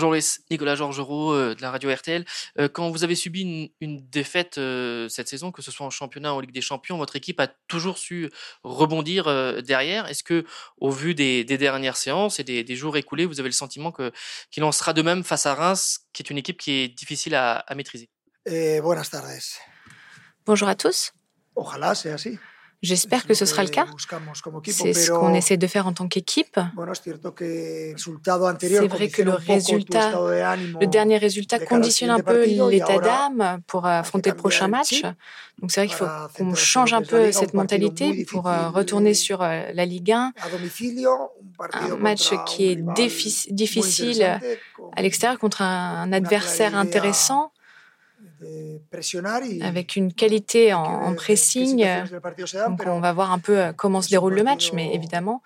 Bonjour Nicolas Georgerot euh, de la radio RTL. Euh, quand vous avez subi une, défaite euh, cette saison, que ce soit en championnat ou en Ligue des Champions, votre équipe a toujours su rebondir derrière. Est-ce que, au vu des, dernières séances et des, jours écoulés, vous avez le sentiment que qu'il en sera de même face à Reims, qui est une équipe qui est difficile à, à maîtriser? Eh, Bonjour à tous. Ojalá sea así. J'espère que ce sera le cas. C'est ce qu'on essaie de faire en tant qu'équipe. C'est vrai que le résultat, le dernier résultat conditionne un peu l'état d'âme pour affronter le prochain match. Donc c'est vrai qu'il faut qu'on change un peu cette mentalité pour euh, retourner sur euh, la Ligue 1. Un match qui est difficile à l'extérieur contre un adversaire intéressant avec une qualité en, pressing. Donc on va voir un peu euh, comment se déroule le match, mais évidemment,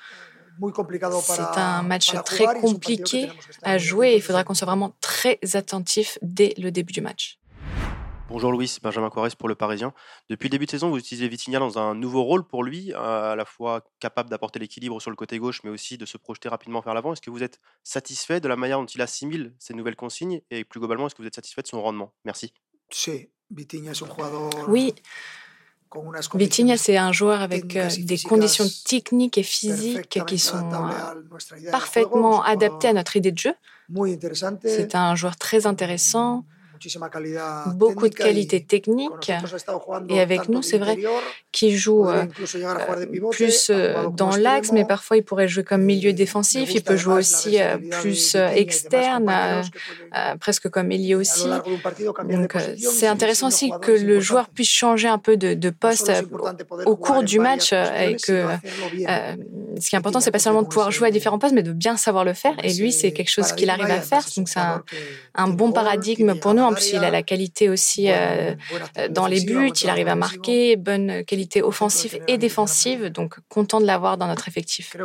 c'est un match très compliqué à jouer. Il faudra qu'on soit vraiment très attentif dès le début du match. Bonjour Louis, Benjamin Quares pour Le Parisien. Depuis le début de saison, vous utilisez Vitinha dans un nouveau rôle pour lui, à la fois capable d'apporter l'équilibre sur le côté gauche, mais aussi de se projeter rapidement vers l'avant. Est-ce que vous êtes satisfait de la manière dont il assimile ces nouvelles consignes et plus globalement, est-ce que vous êtes satisfait de son rendement? Merci. Oui, Vitinha, c'est un joueur avec euh, des conditions techniques et physiques qui sont euh, parfaitement adaptées à notre idée de jeu. C'est un joueur très intéressant, beaucoup de qualités techniques. Et avec nous, c'est vrai qu'il joue euh, plus euh, dans l'axe, mais parfois il pourrait jouer comme milieu défensif. Il peut jouer aussi euh, plus externe, presque comme ailier aussi. Donc c'est intéressant aussi que le joueur puisse changer un peu de, poste au cours du match et que ce qui est important, c'est pas seulement de pouvoir jouer à différents postes, mais de bien savoir le faire. Et lui, c'est quelque chose qu'il arrive à faire. Donc c'est un, un bon paradigme pour nous il a la qualité aussi euh, euh, dans les buts, il arrive à marquer, bonne qualité offensive et défensive, donc content de l'avoir dans notre effectif.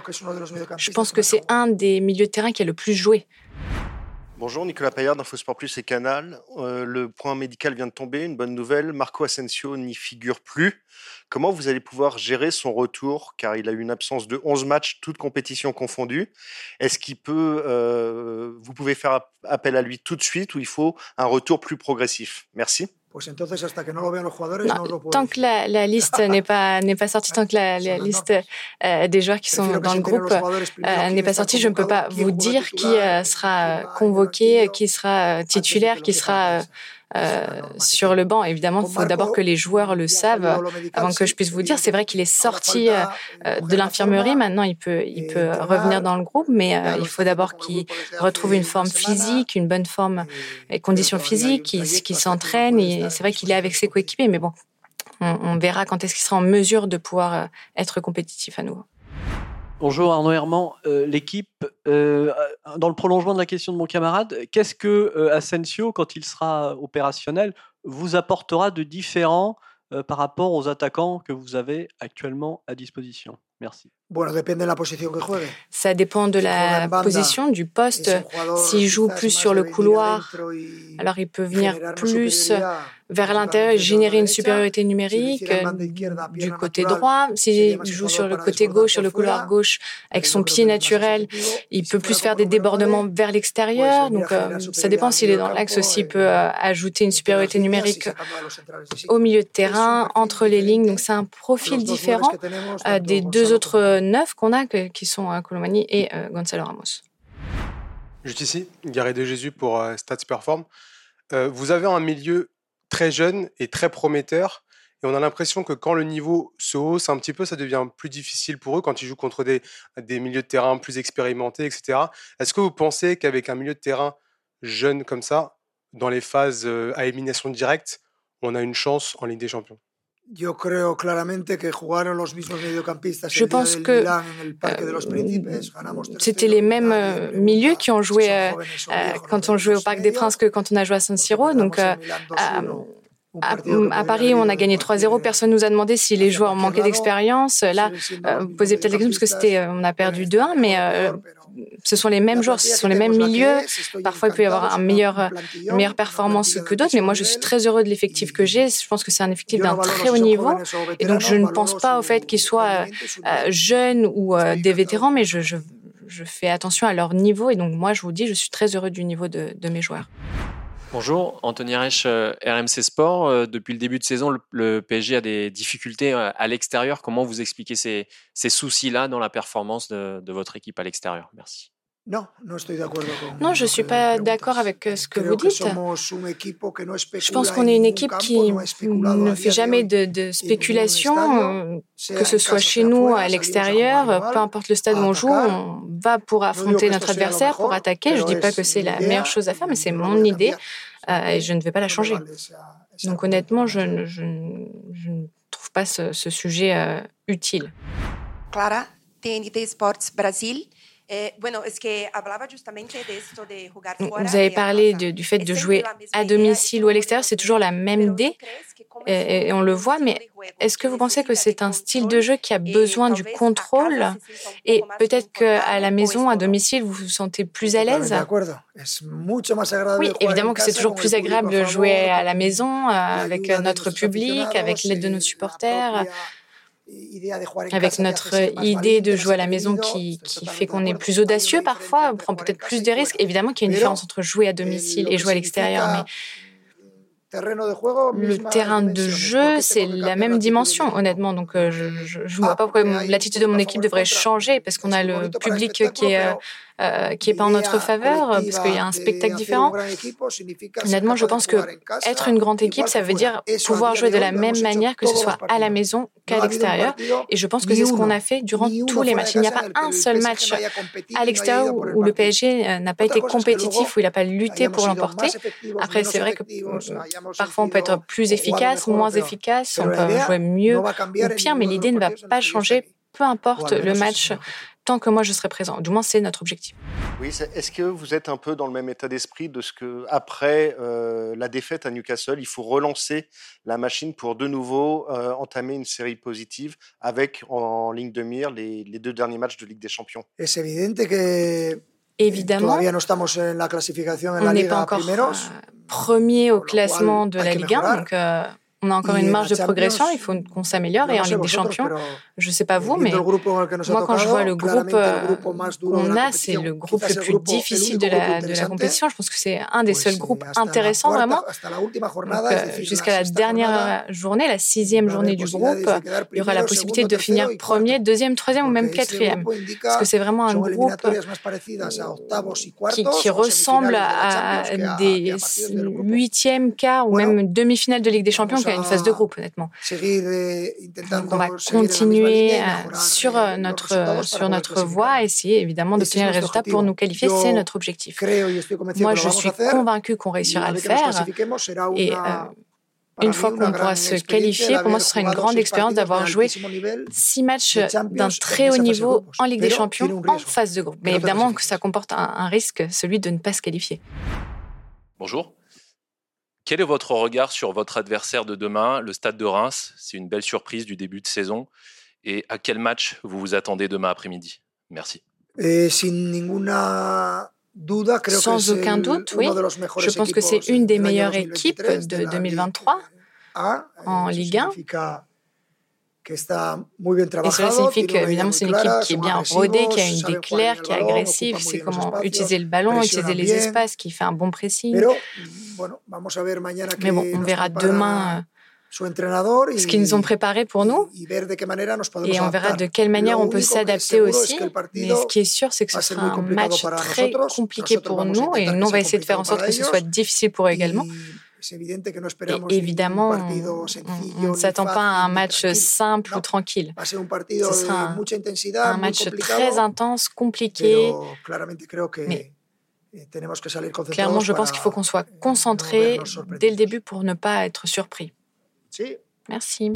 Je pense que c'est un des milieux de terrain qui a le plus joué. Bonjour, Nicolas Payard d'InfoSport Plus et Canal. Euh, le point médical vient de tomber, une bonne nouvelle. Marco Asensio n'y figure plus. Comment vous allez pouvoir gérer son retour Car il a eu une absence de 11 matchs, toutes compétitions confondues. Est-ce qu'il peut, euh, vous pouvez faire appel à lui tout de suite ou il faut un retour plus progressif? Merci. Tant que la, liste n'est pas n'est pas sortie, tant que la, liste euh, des joueurs qui sont dans le groupe euh, n'est pas sortie, je ne peux pas vous dire qui euh, sera convoqué, qui sera titulaire, qui sera euh, sur le banc. Évidemment, il faut d'abord que les joueurs le savent avant que je puisse vous dire. C'est vrai qu'il est sorti euh, de l'infirmerie. Maintenant, il peut, il peut revenir dans le groupe, mais euh, il faut d'abord qu'il retrouve une forme physique, une bonne forme et conditions physiques, qu'il s'entraîne. C'est vrai qu'il est avec ses coéquipiers, mais bon, on, on verra quand est-ce qu'il sera en mesure de pouvoir être compétitif à nouveau. Bonjour Arnaud Herman, euh, l'équipe. Euh, dans le prolongement de la question de mon camarade, qu'est-ce que euh, Asensio, quand il sera opérationnel, vous apportera de différent par rapport aux attaquants que vous avez actuellement à disposition? Merci. Ça dépend de la position, du poste. S'il joue plus sur le couloir, alors il peut venir plus vers l'intérieur et générer une supériorité numérique euh, du côté droit. S'il joue sur le côté gauche, sur le couloir gauche, avec son pied naturel, il peut plus faire des débordements vers l'extérieur. Donc euh, ça dépend s'il est dans l'axe aussi, il peut euh, ajouter une supériorité numérique au milieu de terrain, entre les lignes. Donc c'est un profil différent des deux autres neuf qu'on a, qui sont euh, Colomani et euh, Gonzalo Ramos. Juste ici, Garé de Jésus pour euh, Stats Perform. vous avez un milieu très jeune et très prometteur. Et on a l'impression que quand le niveau se hausse un petit peu, ça devient plus difficile pour eux quand ils jouent contre des, des milieux de terrain plus expérimentés, etc. Est-ce que vous pensez qu'avec un milieu de terrain jeune comme ça, dans les phases à élimination directe, on a une chance en Ligue des Champions? Je pense que c'était les mêmes euh, milieux qui ont joué euh, euh, quand on jouait au Parc des Princes que quand on a joué à San Siro. Donc, à, Paris, on a gagné 3-0. Personne nous a demandé si les joueurs manquaient d'expérience. Là, vous posez peut-être la question parce que c'était, on a perdu 2-1, mais ce sont les mêmes joueurs, ce sont les mêmes milieux. Parfois, il peut y avoir un meilleur, une meilleure performance que d'autres, mais moi, je suis très heureux de l'effectif que j'ai. Je pense que c'est un effectif d'un très haut niveau. Et donc, je ne pense pas au fait qu'ils soient euh, jeunes ou euh, des vétérans, mais je, je je, fais attention à leur niveau. Et donc, moi, je vous dis, je suis très heureux du niveau de, mes joueurs. Bonjour, Anthony Reich, euh, RMC Sport. Euh, depuis le début de saison, le, PSG a des difficultés à l'extérieur. Comment vous expliquez ces, soucis-là dans la performance de votre équipe à l'extérieur? Merci. Non, je ne suis pas d'accord avec ce que vous dites. Je pense qu'on est une équipe qui ne fait jamais de, spéculation, que ce soit chez nous, à l'extérieur, peu importe le stade où on joue, on va pour affronter notre adversaire, pour attaquer. Je ne dis pas que c'est la meilleure chose à faire, mais c'est mon idée et je ne vais pas la changer. Donc honnêtement, je, ne trouve pas ce, sujet utile. Clara, TNT Sports Brasil. Eh, vous avez parlé du fait de jouer à domicile ou à l'extérieur, c'est toujours la même idée. et, on le voit, mais est-ce que vous pensez que c'est un style de jeu qui a besoin du contrôle? et peut-être qu'à la maison, à domicile, vous vous sentez plus à l'aise? Oui, évidemment que c'est toujours plus agréable de jouer à la maison euh, avec notre public, avec l'aide de nos supporters avec notre idée de jouer à la maison qui, qui fait qu'on est plus audacieux parfois, on prend peut-être plus de risques. Évidemment qu'il y a une différence entre jouer à domicile et jouer à l'extérieur, mais le terrain de jeu, c'est la même dimension, honnêtement. Donc, euh, je ne vois pas pourquoi l'attitude de mon équipe devrait changer parce qu'on a le public qui est euh, qui est pas en notre faveur, parce qu'il y a un spectacle différent. Honnêtement, je pense que être une grande équipe, ça veut dire pouvoir jouer de la même manière que ce soit à la maison qu'à l'extérieur. Et je pense que c'est ce qu'on a fait durant tous les matchs. Il n'y a pas un seul match à l'extérieur où le PSG euh, n'a pas été compétitif, où il n'a pas lutté pour l'emporter. Après, c'est vrai que parfois on peut être plus efficace, moins efficace, on peut jouer mieux ou pire, mais l'idée ne va pas changer peu importe le match tant que moi je serai présent. Du moins, c'est notre objectif. Oui, est-ce que vous êtes un peu dans le même état d'esprit de ce que, après euh, la défaite à Newcastle, il faut relancer la machine pour de nouveau euh, entamer une série positive avec en, ligne de mire les, deux derniers matchs de Ligue des Champions? Évidemment, on n'est pas encore euh, premier au classement de la Ligue 1, donc on a encore une marge de progression, il faut qu'on s'améliore. Et en Ligue des Champions, je ne sais pas vous, mais moi, quand je vois le groupe qu'on a, c'est le groupe le plus difficile de la, de la compétition. Je pense que c'est un des seuls groupes intéressants, vraiment. Euh, jusqu'à la dernière journée, la sixième journée du groupe, il y aura la possibilité de finir premier, deuxième, troisième ou même quatrième. Parce que c'est vraiment un groupe qui, qui ressemble à des huitièmes, quarts ou même demi-finales de Ligue des Champions une phase de groupe, honnêtement. Donc, on va continuer euh, sur euh, notre, sur notre voie, essayer évidemment d'obtenir le résultat pour nous qualifier. C'est notre objectif. Moi, je suis convaincu qu'on réussira à le faire. Et euh, une fois qu'on pourra se qualifier, pour moi, ce sera une grande expérience d'avoir joué six matchs d'un très haut niveau en Ligue des Champions en phase de groupe. Mais évidemment que ça comporte un risque, celui de ne pas se qualifier. Bonjour. Quel est votre regard sur votre adversaire de demain, le Stade de Reims? C'est une belle surprise du début de saison. Et à quel match vous vous attendez demain après-midi? Merci. Sans aucun doute, oui. Je pense que c'est une des meilleures équipes de 2023 en Ligue 1. Et cela signifie qu'évidemment, c'est une équipe qui est bien rodée, qui a une idée claire, qui est agressive, c'est comment utiliser le ballon, utiliser les espaces, qui fait un bon pressing. Mais bon, on verra demain euh, ce qu'ils nous ont préparé pour nous et on verra de quelle manière on peut s'adapter aussi. Mais ce qui est sûr, c'est que ce sera un match très compliqué pour nous et nous, on va essayer de faire en sorte que ce soit difficile pour eux également. Et évidemment, on ne s'attend pas à un match simple ou tranquille. Ce sera un, match très intense, compliqué. Mais clairement, je pense qu'il faut qu'on soit concentré dès le début pour ne pas être surpris. Merci.